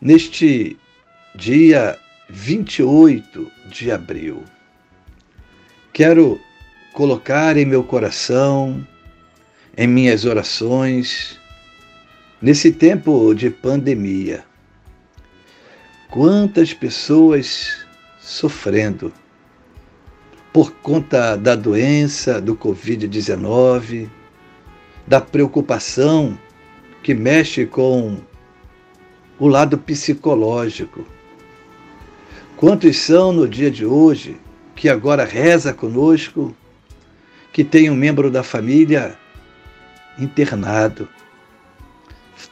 neste dia 28 de abril, quero colocar em meu coração, em minhas orações, nesse tempo de pandemia, quantas pessoas sofrendo por conta da doença do Covid-19, da preocupação que mexe com o lado psicológico. Quantos são no dia de hoje que agora reza conosco, que tem um membro da família internado,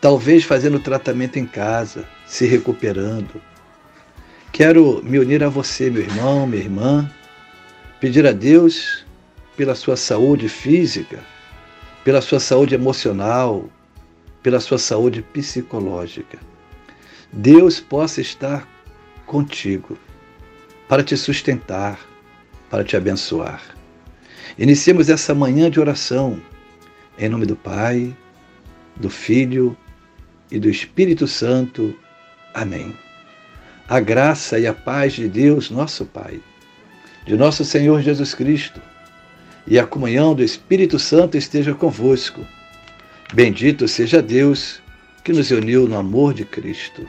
talvez fazendo tratamento em casa, se recuperando. Quero me unir a você, meu irmão, minha irmã, pedir a Deus pela sua saúde física, pela sua saúde emocional, pela sua saúde psicológica. Deus possa estar contigo para te sustentar, para te abençoar. Iniciemos essa manhã de oração em nome do Pai, do Filho e do Espírito Santo. Amém. A graça e a paz de Deus, nosso Pai, de nosso Senhor Jesus Cristo e a comunhão do Espírito Santo esteja convosco Bendito seja Deus que nos uniu no amor de Cristo.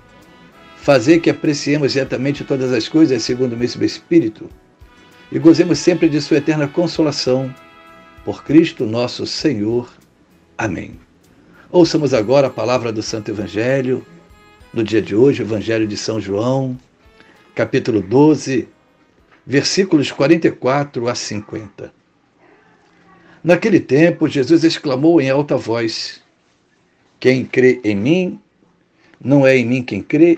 fazer que apreciemos retamente todas as coisas segundo o mesmo Espírito e gozemos sempre de Sua eterna consolação. Por Cristo nosso Senhor. Amém. Ouçamos agora a palavra do Santo Evangelho, no dia de hoje, Evangelho de São João, capítulo 12, versículos 44 a 50. Naquele tempo, Jesus exclamou em alta voz: Quem crê em mim, não é em mim quem crê,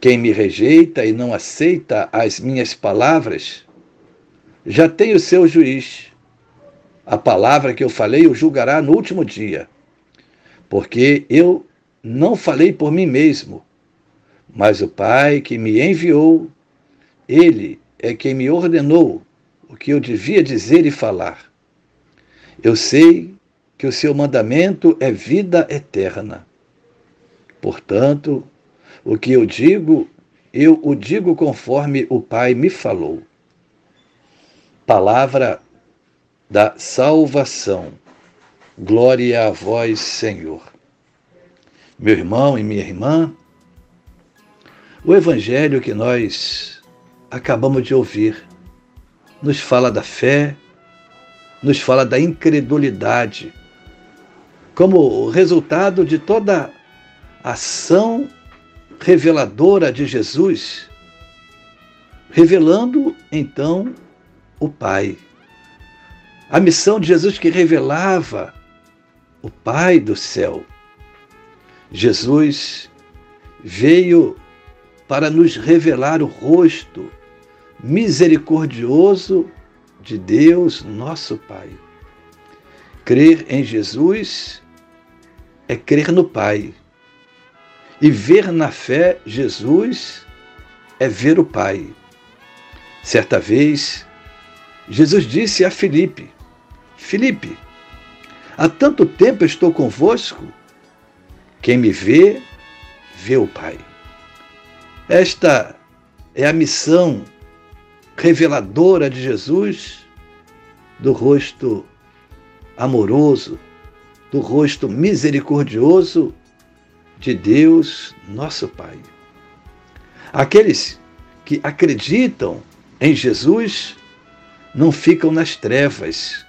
Quem me rejeita e não aceita as minhas palavras, já tem o seu juiz. A palavra que eu falei o julgará no último dia, porque eu não falei por mim mesmo, mas o Pai que me enviou, ele é quem me ordenou o que eu devia dizer e falar. Eu sei que o seu mandamento é vida eterna. Portanto, o que eu digo, eu o digo conforme o Pai me falou. Palavra da salvação. Glória a vós, Senhor. Meu irmão e minha irmã, o evangelho que nós acabamos de ouvir nos fala da fé, nos fala da incredulidade, como resultado de toda ação reveladora de Jesus, revelando então o Pai. A missão de Jesus que revelava o Pai do céu. Jesus veio para nos revelar o rosto misericordioso de Deus, nosso Pai. Crer em Jesus é crer no Pai. E ver na fé Jesus é ver o Pai. Certa vez, Jesus disse a Filipe: Filipe, há tanto tempo estou convosco, quem me vê, vê o Pai. Esta é a missão reveladora de Jesus, do rosto amoroso, do rosto misericordioso de Deus, nosso Pai. Aqueles que acreditam em Jesus não ficam nas trevas,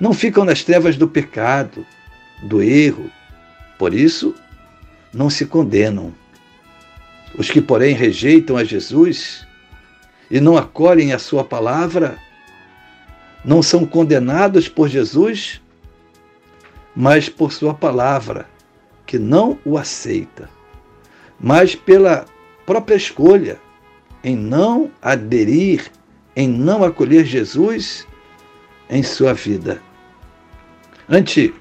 não ficam nas trevas do pecado, do erro. Por isso, não se condenam. Os que, porém, rejeitam a Jesus e não acolhem a sua palavra, não são condenados por Jesus, mas por sua palavra, que não o aceita, mas pela própria escolha em não aderir, em não acolher Jesus em sua vida. Ante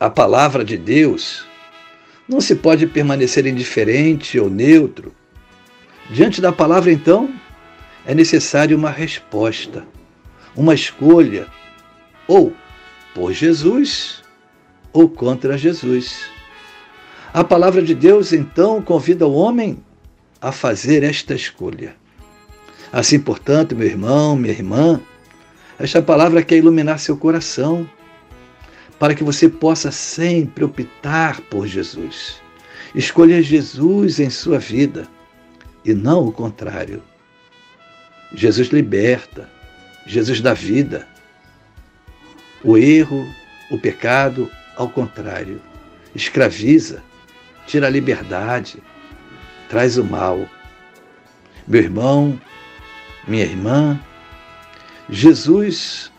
a palavra de Deus, não se pode permanecer indiferente ou neutro. Diante da palavra, então, é necessário uma resposta, uma escolha, ou por Jesus ou contra Jesus. A palavra de Deus, então, convida o homem a fazer esta escolha. Assim, portanto, meu irmão, minha irmã, esta palavra quer iluminar seu coração, para que você possa sempre optar por Jesus. Escolher Jesus em sua vida e não o contrário. Jesus liberta, Jesus dá vida. O erro, o pecado, ao contrário, escraviza, tira a liberdade, traz o mal. Meu irmão, minha irmã, Jesus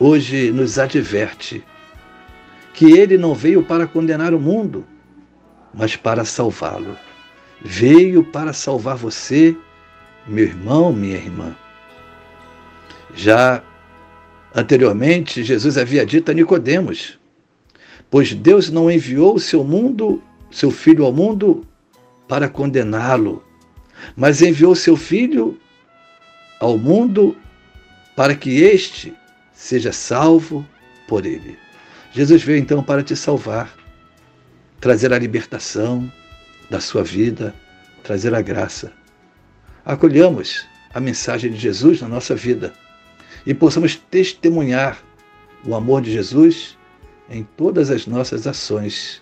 hoje nos adverte que ele não veio para condenar o mundo, mas para salvá-lo. Veio para salvar você, meu irmão, minha irmã. Já anteriormente, Jesus havia dito a Nicodemos: Pois Deus não enviou o seu mundo, seu filho ao mundo para condená-lo, mas enviou seu Filho ao mundo para que este seja salvo por ele. Jesus veio então para te salvar, trazer a libertação da sua vida, trazer a graça. Acolhamos a mensagem de Jesus na nossa vida e possamos testemunhar o amor de Jesus em todas as nossas ações.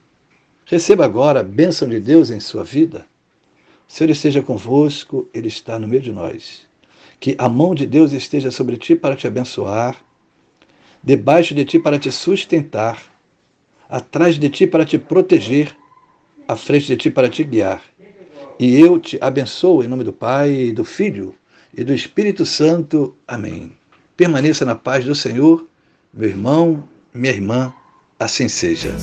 receba agora a bênção de Deus em sua vida o Senhor esteja convosco, Ele está no meio de nós. Que a mão de Deus esteja sobre ti para te abençoar, debaixo de ti para te sustentar, atrás de ti para te proteger, à frente de ti para te guiar. E eu te abençoo em nome do Pai, do Filho e do Espírito Santo. Amém. Permaneça na paz do Senhor, meu irmão, minha irmã, assim seja.